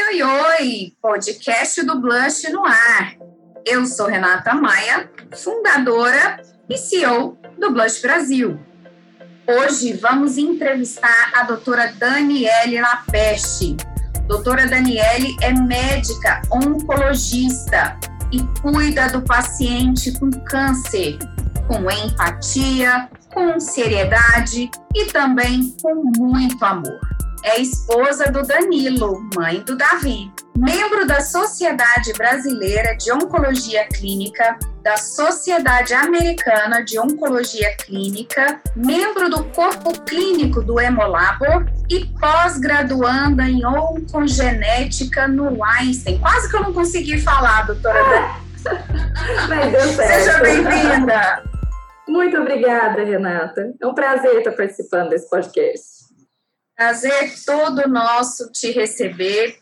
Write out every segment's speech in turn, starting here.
Oi, oi! Podcast do Blush no ar. Eu sou Renata Maia, fundadora e CEO do Blush Brasil. Hoje vamos entrevistar a doutora Daniele Lapeste. Doutora Daniele é médica oncologista e cuida do paciente com câncer, com empatia, com seriedade e também com muito amor é esposa do Danilo, mãe do Davi. Membro da Sociedade Brasileira de Oncologia Clínica, da Sociedade Americana de Oncologia Clínica, membro do Corpo Clínico do Hemolabor e pós-graduanda em Oncogenética no Einstein. Quase que eu não consegui falar, doutora certo. Seja bem-vinda. Muito obrigada, Renata. É um prazer estar participando desse podcast. Prazer todo nosso te receber.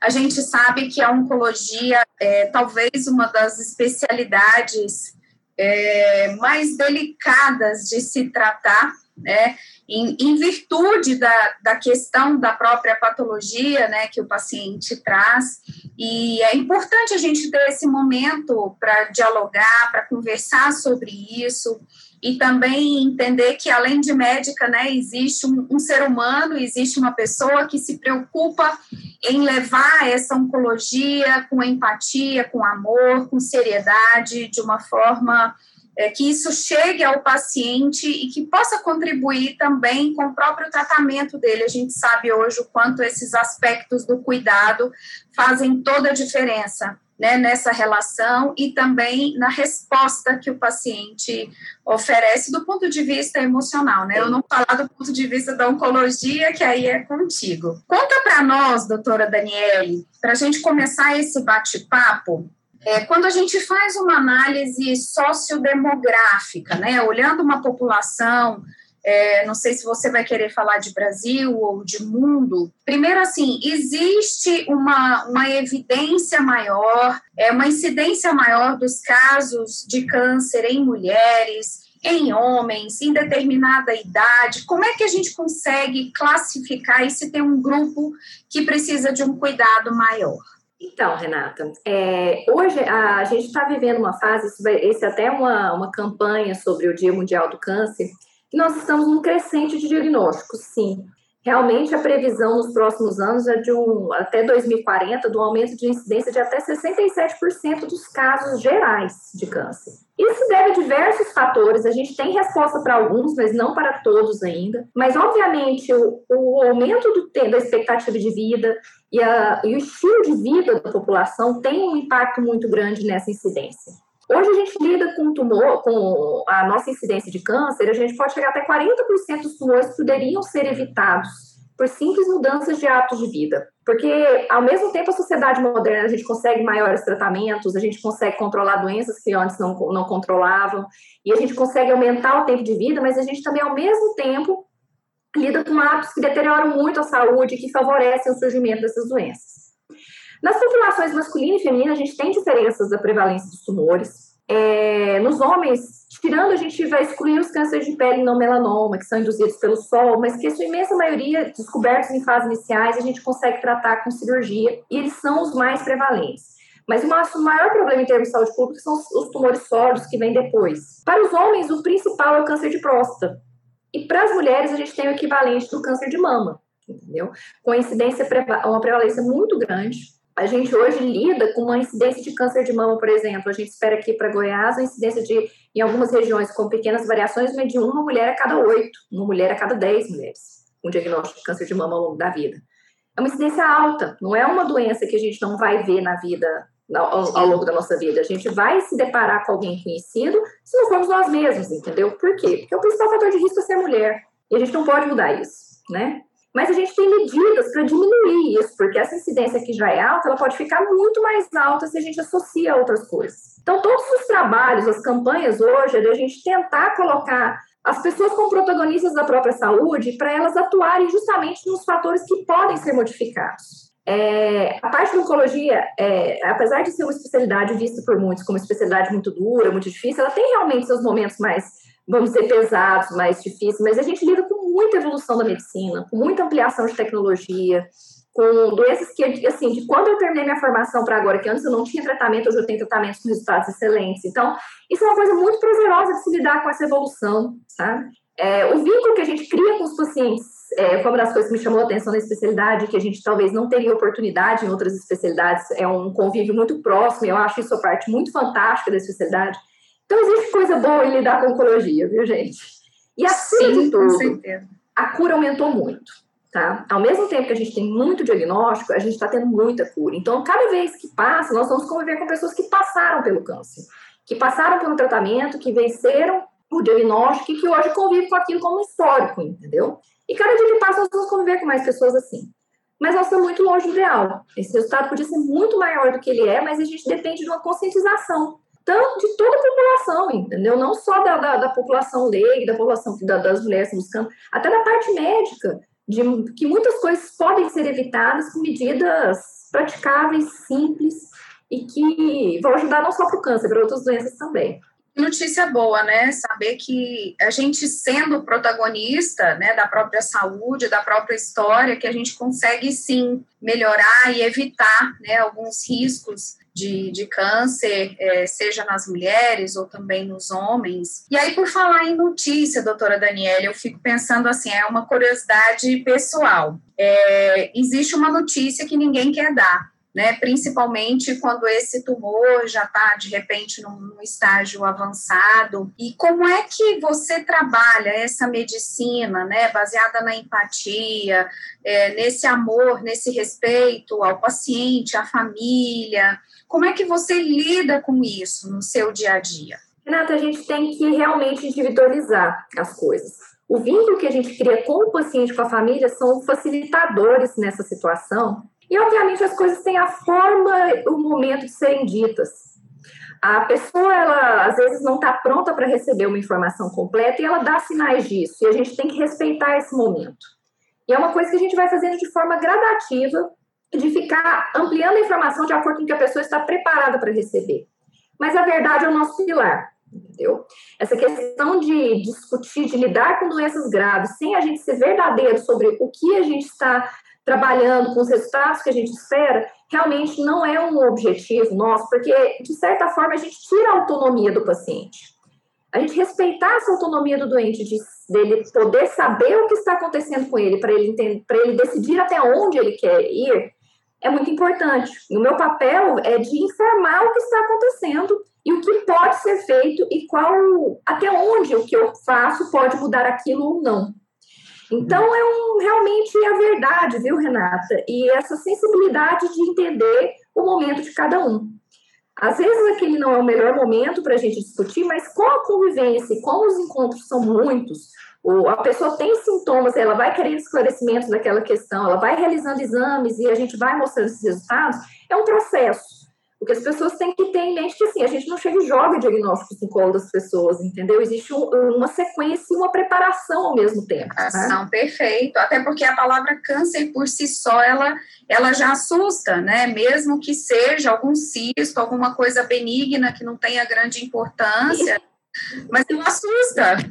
A gente sabe que a oncologia é talvez uma das especialidades é, mais delicadas de se tratar, né? Em, em, virtude da, da questão da própria patologia, né, que o paciente traz. E é importante a gente ter esse momento para dialogar, para conversar sobre isso e também entender que além de médica, né, existe um, um, ser humano, existe uma pessoa que se preocupa em levar essa oncologia com empatia, com amor, com seriedade, de uma forma é, que isso chegue ao paciente e que possa contribuir também com o próprio tratamento dele. A gente sabe hoje o quanto esses aspectos do cuidado fazem toda a diferença né, nessa relação e também na resposta que o paciente oferece do ponto de vista emocional, né? Eu não falar do ponto de vista da oncologia, que aí é contigo. Conta para nós, doutora Daniele, para a gente começar esse bate-papo, é, quando a gente faz uma análise sociodemográfica, né, olhando uma população é, não sei se você vai querer falar de Brasil ou de mundo. Primeiro, assim, existe uma, uma evidência maior, é uma incidência maior dos casos de câncer em mulheres, em homens, em determinada idade? Como é que a gente consegue classificar e se tem um grupo que precisa de um cuidado maior? Então, Renata, é, hoje a, gente está vivendo uma fase, esse é até uma, uma campanha sobre o Dia Mundial do Câncer, nós estamos num crescente de diagnósticos, sim. Realmente, a previsão nos próximos anos é de um, até 2040, do aumento de incidência de até 67% dos casos gerais de câncer. Isso deve a diversos fatores, a gente tem resposta para alguns, mas não para todos ainda. Mas, obviamente, o, o aumento do, da expectativa de vida e, a, e o estilo de vida da população tem um impacto muito grande nessa incidência. Hoje a gente lida com tumor, com a nossa incidência de câncer, a gente pode chegar até 40% dos tumores poderiam ser evitados por simples mudanças de hábitos de vida. Porque, ao mesmo tempo, a sociedade moderna, a gente consegue maiores tratamentos, a gente consegue controlar doenças que antes não, não controlavam, e a gente consegue aumentar o tempo de vida, mas a gente também, ao mesmo tempo, lida com hábitos que deterioram muito a saúde, que favorecem o surgimento dessas doenças. Nas populações masculina e feminina, a gente tem diferenças da prevalência dos tumores. É, nos homens, tirando, a gente vai excluir os cânceres de pele não melanoma, que são induzidos pelo sol, mas que a sua imensa maioria, descobertos em fases iniciais, a gente consegue tratar com cirurgia, e eles são os mais prevalentes. Mas o maior problema em termos de saúde pública são os tumores sólidos que vêm depois. Para os homens, o principal é o câncer de próstata. E para as mulheres, a gente tem o equivalente do câncer de mama, entendeu? Com incidência, uma prevalência muito grande a gente hoje lida com uma incidência de câncer de mama, por exemplo. A gente espera aqui para Goiás a incidência de, em algumas regiões com pequenas variações, de uma mulher a cada oito, uma mulher a cada dez mulheres, com diagnóstico de câncer de mama ao longo da vida. É uma incidência alta, não é uma doença que a gente não vai ver na vida, ao, ao longo da nossa vida. A gente vai se deparar com alguém conhecido se não formos nós mesmos, entendeu? Por quê? Porque o principal fator de risco é ser mulher. E a gente não pode mudar isso, né? Mas a gente tem medidas para diminuir isso, porque essa incidência que já é alta, ela pode ficar muito mais alta se a gente associa a outras coisas. Então, todos os trabalhos, as campanhas hoje, é de a gente tentar colocar as pessoas como protagonistas da própria saúde para elas atuarem justamente nos fatores que podem ser modificados. É, a parte da oncologia, é, apesar de ser uma especialidade vista por muitos como uma especialidade muito dura, muito difícil, ela tem realmente seus momentos mais vamos dizer, pesados, mais difíceis, mas a gente lida com muita evolução da medicina, com muita ampliação de tecnologia, com doenças que, assim, de quando eu terminei minha formação para agora, que antes eu não tinha tratamento, hoje eu tenho tratamentos com resultados excelentes. Então, isso é uma coisa muito prazerosa de se lidar com essa evolução, sabe? É, o vínculo que a gente cria com os pacientes é, foi uma das coisas que me chamou a atenção na especialidade, que a gente talvez não teria oportunidade em outras especialidades, é um convívio muito próximo, eu acho isso a parte muito fantástica da especialidade. Então, existe coisa boa em lidar com oncologia, viu, gente? E acima Sim, de tudo, a cura aumentou muito. Tá? Ao mesmo tempo que a gente tem muito diagnóstico, a gente está tendo muita cura. Então, cada vez que passa, nós vamos conviver com pessoas que passaram pelo câncer, que passaram um tratamento, que venceram o diagnóstico e que hoje convivem com aquilo como histórico, entendeu? E cada dia que passa, nós vamos conviver com mais pessoas assim. Mas nós estamos muito longe do ideal. Esse resultado podia ser muito maior do que ele é, mas a gente depende de uma conscientização de toda a população, entendeu? Não só da, da, da população leiga, da população da, das mulheres buscando, até da parte médica de que muitas coisas podem ser evitadas com medidas praticáveis, simples e que vão ajudar não só para o câncer, para outras doenças também. Notícia boa, né? Saber que a gente sendo protagonista, né, da própria saúde, da própria história, que a gente consegue sim melhorar e evitar, né, alguns riscos de, de câncer, é, seja nas mulheres ou também nos homens. E aí, por falar em notícia, doutora Daniela, eu fico pensando assim, é uma curiosidade pessoal. É, existe uma notícia que ninguém quer dar, né? Principalmente quando esse tumor já está de repente num, num, estágio avançado. E como é que você trabalha essa medicina, né? Baseada na empatia, é, nesse amor, nesse respeito ao paciente, à família. Como é que você lida com isso no seu dia a dia? Renata, a gente tem que realmente individualizar as coisas. O vínculo que a gente cria com o paciente, com a família, são facilitadores nessa situação. E, obviamente, as coisas têm a forma o momento de serem ditas. A pessoa, ela às vezes não está pronta para receber uma informação completa e ela dá sinais disso. E a gente tem que respeitar esse momento. E é uma coisa que a gente vai fazendo de forma gradativa, de ficar ampliando a informação de acordo com que a pessoa está preparada para receber. Mas a verdade é o nosso pilar, entendeu? Essa questão de discutir, de lidar com doenças graves, sem a gente ser verdadeiro sobre o que a gente está trabalhando, com os resultados que a gente espera, realmente não é um objetivo nosso, porque, de certa forma, a gente tira a autonomia do paciente. A gente respeitar essa autonomia do doente, de, dele poder saber o que está acontecendo com ele, para ele, ele decidir até onde ele quer ir, é muito importante. O meu papel é de informar o que está acontecendo e o que pode ser feito e qual até onde o que eu faço pode mudar aquilo ou não. Então é um, realmente a verdade, viu, Renata? E essa sensibilidade de entender o momento de cada um. Às vezes aquele não é o melhor momento para a gente discutir, mas com a convivência, como os encontros são muitos, ou a pessoa tem sintomas, ela vai querer esclarecimentos daquela questão, ela vai realizando exames e a gente vai mostrando esses resultados, é um processo. Porque as pessoas têm que ter em mente que assim, a gente não chega e joga diagnósticos no colo das pessoas, entendeu? Existe um, uma sequência e uma preparação ao mesmo tempo. Né? Preparação, né? perfeito. Até porque a palavra câncer por si só, ela, ela já assusta, né? Mesmo que seja algum cisto, alguma coisa benigna que não tenha grande importância, mas ela assusta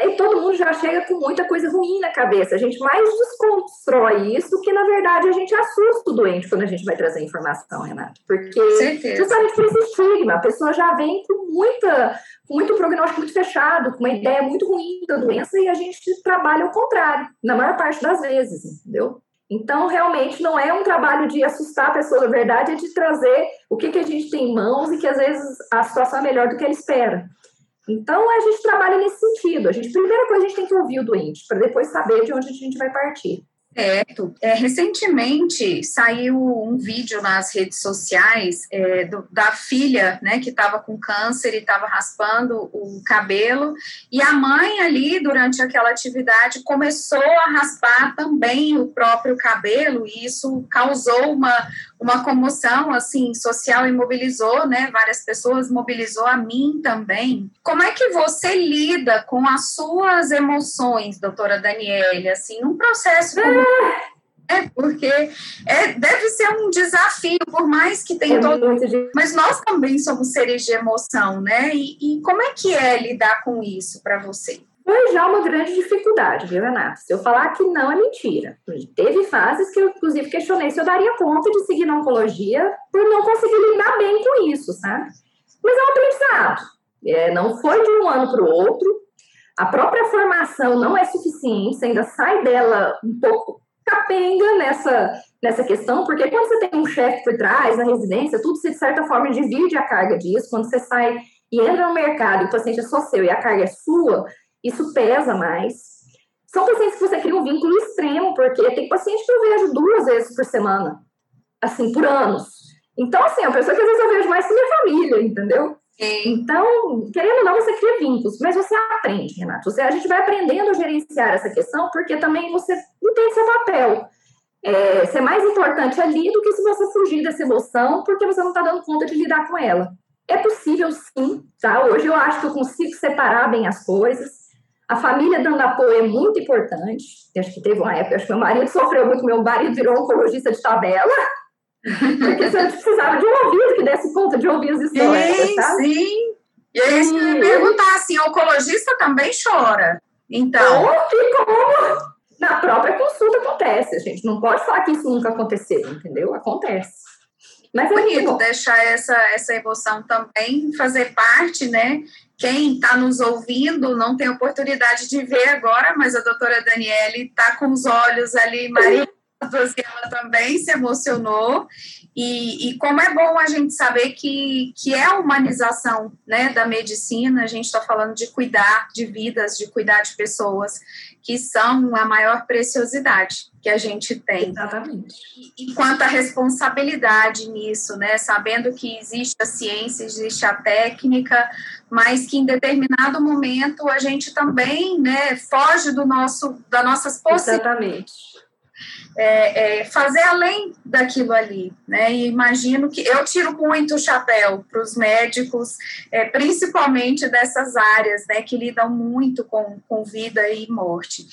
e todo mundo já chega com muita coisa ruim na cabeça. A gente mais desconstrói isso que, na verdade, a gente assusta o doente quando a gente vai trazer informação, Renato. Porque justamente por esse estigma, a pessoa já vem com muita, com muito prognóstico muito fechado, com uma ideia muito ruim da doença, e a gente trabalha ao contrário, na maior parte das vezes, entendeu? Então, realmente, não é um trabalho de assustar a pessoa, na verdade, é de trazer o que, que a gente tem em mãos e que, às vezes, a situação é melhor do que ele espera. Então, a gente trabalha nesse sentido. A gente, primeira coisa, a gente tem que ouvir o doente, para depois saber de onde a gente vai partir. Certo. É, recentemente saiu um vídeo nas redes sociais é, do, da filha, né, que estava com câncer e estava raspando o cabelo, e a mãe ali, durante aquela atividade, começou a raspar também o próprio cabelo, e isso causou uma, uma comoção, assim, social e mobilizou, né, várias pessoas, mobilizou a mim também. Como é que você lida com as suas emoções, doutora Daniele, assim, num processo como é, porque é, deve ser um desafio, por mais que tenha é todo. Mas nós também somos seres de emoção, né? E, e, como é que é lidar com isso para você? Foi já uma grande dificuldade, viu, Renata? Se eu falar que não é mentira. Teve fases que eu, inclusive, questionei se eu daria conta de seguir na oncologia por não conseguir lidar bem com isso, sabe? Mas é um aprendizado. É, não foi de um ano para o outro. A própria formação não é suficiente, você ainda sai dela um pouco capenga nessa, nessa questão, porque quando você tem um chefe por trás, na residência, tudo se de certa forma divide a carga disso. Quando você sai e entra no mercado e o paciente é só seu e a carga é sua, isso pesa mais. São pacientes que você cria um vínculo extremo, porque tem paciente que eu vejo duas vezes por semana, assim, por anos. Então, assim, é uma pessoa que às vezes eu vejo mais que minha família, entendeu? Então, querendo ou não, você cria vínculos, mas você aprende, Renato. Você, a gente vai aprendendo a gerenciar essa questão, porque também você entende seu papel. É, ser mais importante ali do que se você fugir dessa emoção, porque você não está dando conta de lidar com ela. É possível sim, tá? Hoje eu acho que eu consigo separar bem as coisas. A família dando apoio é muito importante. Acho que teve uma época, acho que meu marido sofreu muito, meu marido virou oncologista de tabela, porque você precisava de um ouvido que desse conta de ouvir as histórias, sim, sabe? Sim, e aí você me perguntar assim, o oncologista também chora, então... Ou como na própria consulta acontece, a gente não pode falar que isso nunca aconteceu, entendeu? Acontece. Mas é bonito deixar essa, essa emoção também fazer parte, né? Quem está nos ouvindo não tem oportunidade de ver agora, mas a doutora Daniele está com os olhos ali, Maria, e ela também se emocionou. E, e, como é bom a gente saber que, que é a humanização né, da medicina, a gente está falando de cuidar de vidas, de cuidar de pessoas que são a maior preciosidade que a gente tem. Exatamente. E, e quanto à responsabilidade nisso, né? Sabendo que existe a ciência, existe a técnica, mas que em determinado momento a gente também né, foge do nosso, das nossas possibilidades. Exatamente é, é, fazer além daquilo ali, né? E imagino que eu tiro muito o chapéu para os médicos, é, principalmente dessas áreas, né, que lidam muito com, com vida e morte.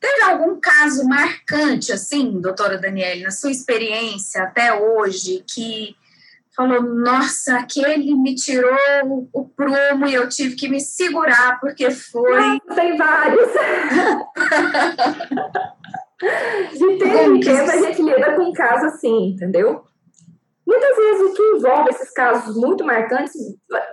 Teve algum caso marcante, assim, doutora Daniele, na sua experiência até hoje, que falou, nossa, aquele me tirou o, o prumo e eu tive que me segurar porque foi. tem vários. De tempo em tempo a gente lida com um caso assim, entendeu? Muitas vezes o que envolve esses casos muito marcantes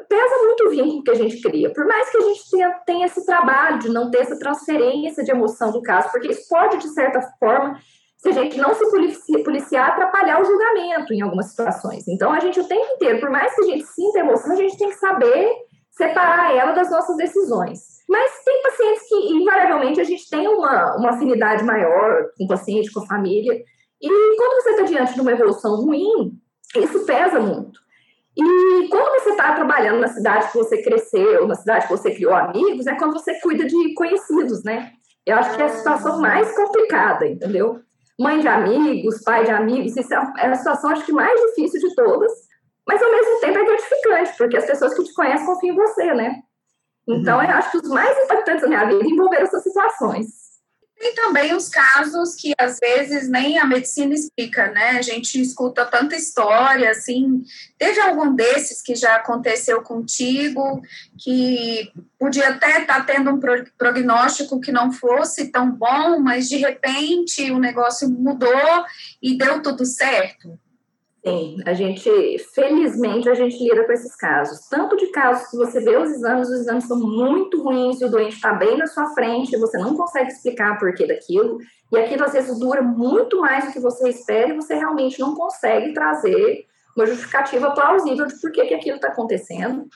pesa muito o vínculo que a gente cria. Por mais que a gente tenha, tenha esse trabalho de não ter essa transferência de emoção do caso, porque isso pode, de certa forma, se a gente não se policiar, atrapalhar o julgamento em algumas situações. Então, a gente o tempo inteiro, por mais que a gente sinta emoção, a gente tem que saber separar ela das nossas decisões. Mas tem pacientes que, invariavelmente, a gente tem uma, uma afinidade maior com o paciente, com a família. E quando você está diante de uma evolução ruim, isso pesa muito. E quando você está trabalhando na cidade que você cresceu, na cidade que você criou amigos, é quando você cuida de conhecidos, né? Eu acho que é a situação mais complicada, entendeu? Mãe de amigos, pai de amigos, isso é, é a situação, acho que, mais difícil de todas, mas ao mesmo tempo é gratificante, porque as pessoas que te conhecem confiam em você, né? Então, eu acho que os mais impactantes da minha vida envolveram essas situações. Tem também os casos que às vezes nem a medicina explica, né? A gente escuta tanta história, assim. Teve algum desses que já aconteceu contigo, que podia até estar tendo um prognóstico que não fosse tão bom, mas de repente o negócio mudou e deu tudo certo? Sim, a gente, felizmente, a gente lida com esses casos. Tanto de casos que você vê os exames, os exames são muito ruins e o doente está bem na sua frente, você não consegue explicar o porquê daquilo, e aquilo às vezes dura muito mais do que você espera e você realmente não consegue trazer uma justificativa plausível de por que, que aquilo está acontecendo.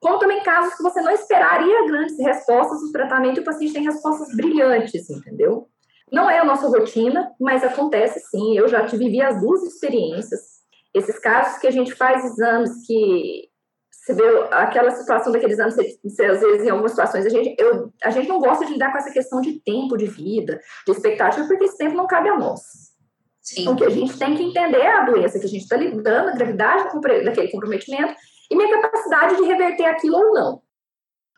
Como também casos que você não esperaria grandes respostas do tratamento e o paciente tem respostas brilhantes, entendeu? Não é a nossa rotina, mas acontece sim. Eu já vivi as duas experiências esses casos que a gente faz exames que você vê aquela situação daqueles exames, você, você, às vezes em algumas situações a gente, eu, a gente não gosta de lidar com essa questão de tempo de vida, de expectativa, porque esse tempo não cabe a nós. Sim. Então, que a gente tem que entender a doença que a gente está lidando, a gravidade daquele comprometimento e minha capacidade de reverter aquilo ou não.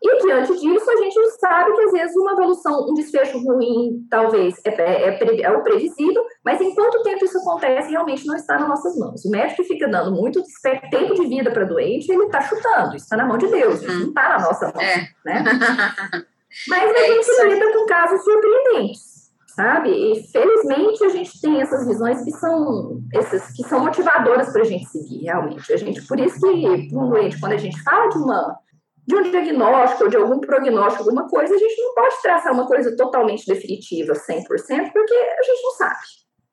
E diante disso, a gente sabe que às vezes uma evolução, um desfecho ruim, talvez é, é, é, é o previsível, mas em quanto tempo isso acontece realmente não está nas nossas mãos. O médico fica dando muito tempo de vida para doente, ele está chutando, isso está na mão de Deus, isso não está na nossa mão. É. Né? Mas a é gente lida com casos surpreendentes sabe? E felizmente a gente tem essas visões que são essas que são motivadoras para a gente seguir, realmente. A gente, por isso que um doente, quando a gente fala de uma de um diagnóstico ou de algum prognóstico, alguma coisa, a gente não pode traçar uma coisa totalmente definitiva, 100%, porque a gente não sabe.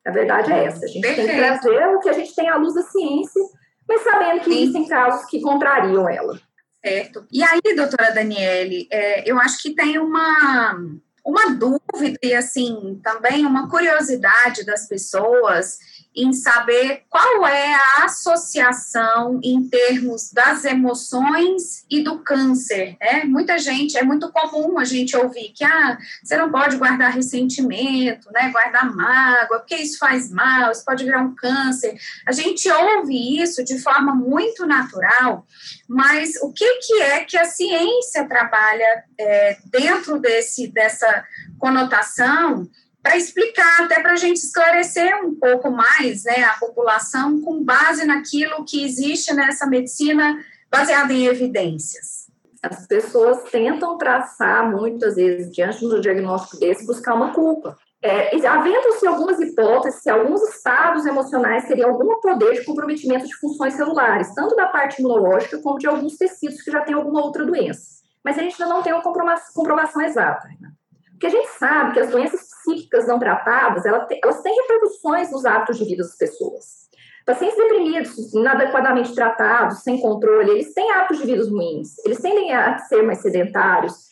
A verdade é essa. A gente Perfeito. tem que trazer o que a gente tem à luz da ciência, mas sabendo que Sim. existem casos que contrariam ela. Certo. E aí, doutora Daniele, é, eu acho que tem uma uma dúvida e assim também uma curiosidade das pessoas em saber qual é a associação em termos das emoções e do câncer. Né? Muita gente, é muito comum a gente ouvir que ah, você não pode guardar ressentimento, né? guardar mágoa, porque isso faz mal, isso pode virar um câncer. A gente ouve isso de forma muito natural, mas o que, que é que a ciência trabalha é, dentro desse, dessa conotação? Para explicar, até para a gente esclarecer um pouco mais né, a população com base naquilo que existe nessa medicina baseada em evidências. As pessoas tentam traçar, muitas vezes, diante do diagnóstico desse, buscar uma culpa. É, Havendo-se algumas hipóteses, se alguns estados emocionais teriam algum poder de comprometimento de funções celulares, tanto da parte imunológica como de alguns tecidos que já têm alguma outra doença. Mas a gente ainda não tem uma comprovação, comprovação exata. Né? Porque a gente sabe que as doenças psíquicas não tratadas, elas têm, repercussões nos hábitos de vida das pessoas. Pacientes deprimidos, inadequadamente tratados, sem controle, eles têm hábitos de vida ruins, eles tendem a ser mais sedentários,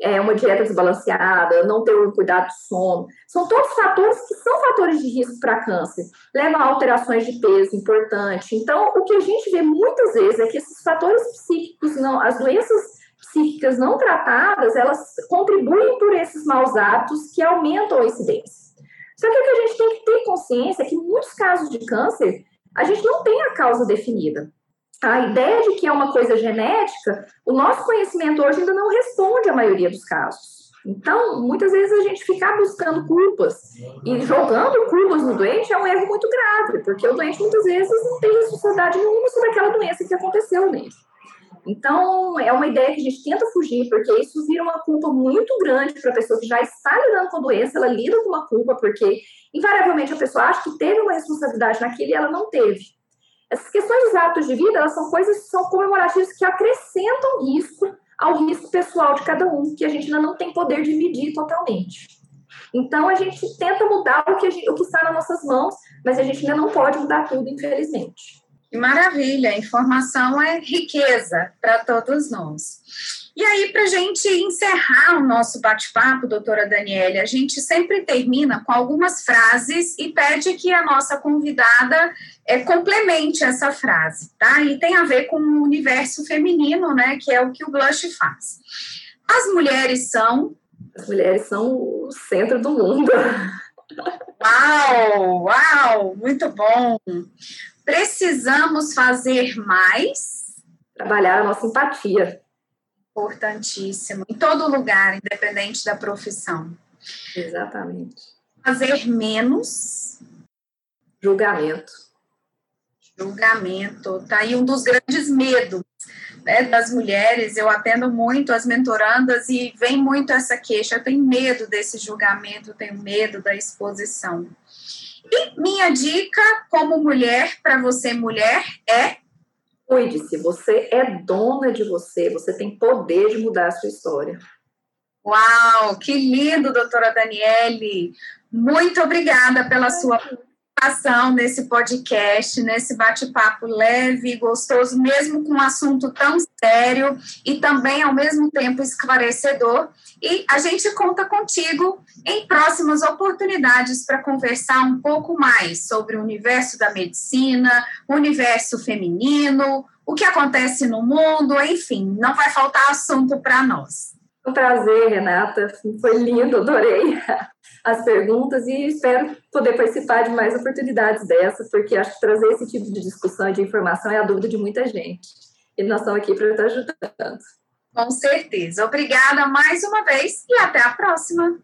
é, uma dieta desbalanceada, não ter um cuidado do sono. São todos fatores que são fatores de risco para câncer. Levam a alterações de peso importante. Então, o que a gente vê muitas vezes é que esses fatores psíquicos, não, as doenças psíquicas não tratadas, elas contribuem por esses maus hábitos que aumentam a incidência. Só que o que a gente tem que ter consciência é que muitos casos de câncer, a gente não tem a causa definida. A ideia de que é uma coisa genética, o nosso conhecimento hoje ainda não responde à maioria dos casos. Então, muitas vezes a gente ficar buscando culpas e jogando culpas no doente é um erro muito grave, porque o doente muitas vezes não tem responsabilidade nenhuma sobre aquela doença que aconteceu nele. Então, é uma ideia que a gente tenta fugir, porque isso vira uma culpa muito grande para a pessoa que já está lidando com a doença, ela lida com uma culpa, porque invariavelmente a pessoa acha que teve uma responsabilidade naquilo e ela não teve. Essas questões dos hábitos de vida, elas são coisas que são comemorativas que acrescentam risco ao risco pessoal de cada um, que a gente ainda não tem poder de medir totalmente. Então, a gente tenta mudar o que, gente, o que está nas nossas mãos, mas a gente ainda não pode mudar tudo, infelizmente. Que maravilha, informação é riqueza para todos nós. E aí, para a gente encerrar o nosso bate-papo, doutora Daniele, a gente sempre termina com algumas frases e pede que a nossa convidada é, complemente essa frase, tá? E tem a ver com o universo feminino, né? Que é o que o Blush faz. As mulheres são. As mulheres são o centro do mundo. Uau, uau, muito bom. Precisamos fazer mais? Trabalhar a nossa empatia. Importantíssimo. Em todo lugar, independente da profissão. Exatamente. Fazer menos? Julgamento. Julgamento. Tá aí um dos grandes medos né, das mulheres. Eu atendo muito as mentorandas e vem muito essa queixa. Eu tenho medo desse julgamento, eu tenho medo da exposição. E minha dica como mulher, para você mulher, é cuide-se, você é dona de você, você tem poder de mudar a sua história. Uau, que lindo, doutora Daniele. Muito obrigada pela sua participação nesse podcast, nesse bate-papo leve e gostoso, mesmo com um assunto tão sério e também, ao mesmo tempo, esclarecedor. E a gente conta contigo em próximas oportunidades para conversar um pouco mais sobre o universo da medicina, o universo feminino, o que acontece no mundo, enfim, não vai faltar assunto para nós. Um prazer, Renata. Foi lindo, adorei as perguntas e espero poder participar de mais oportunidades dessas, porque acho que trazer esse tipo de discussão e de informação é a dúvida de muita gente. E nós estamos aqui para estar ajudando. Com certeza. Obrigada mais uma vez e até a próxima.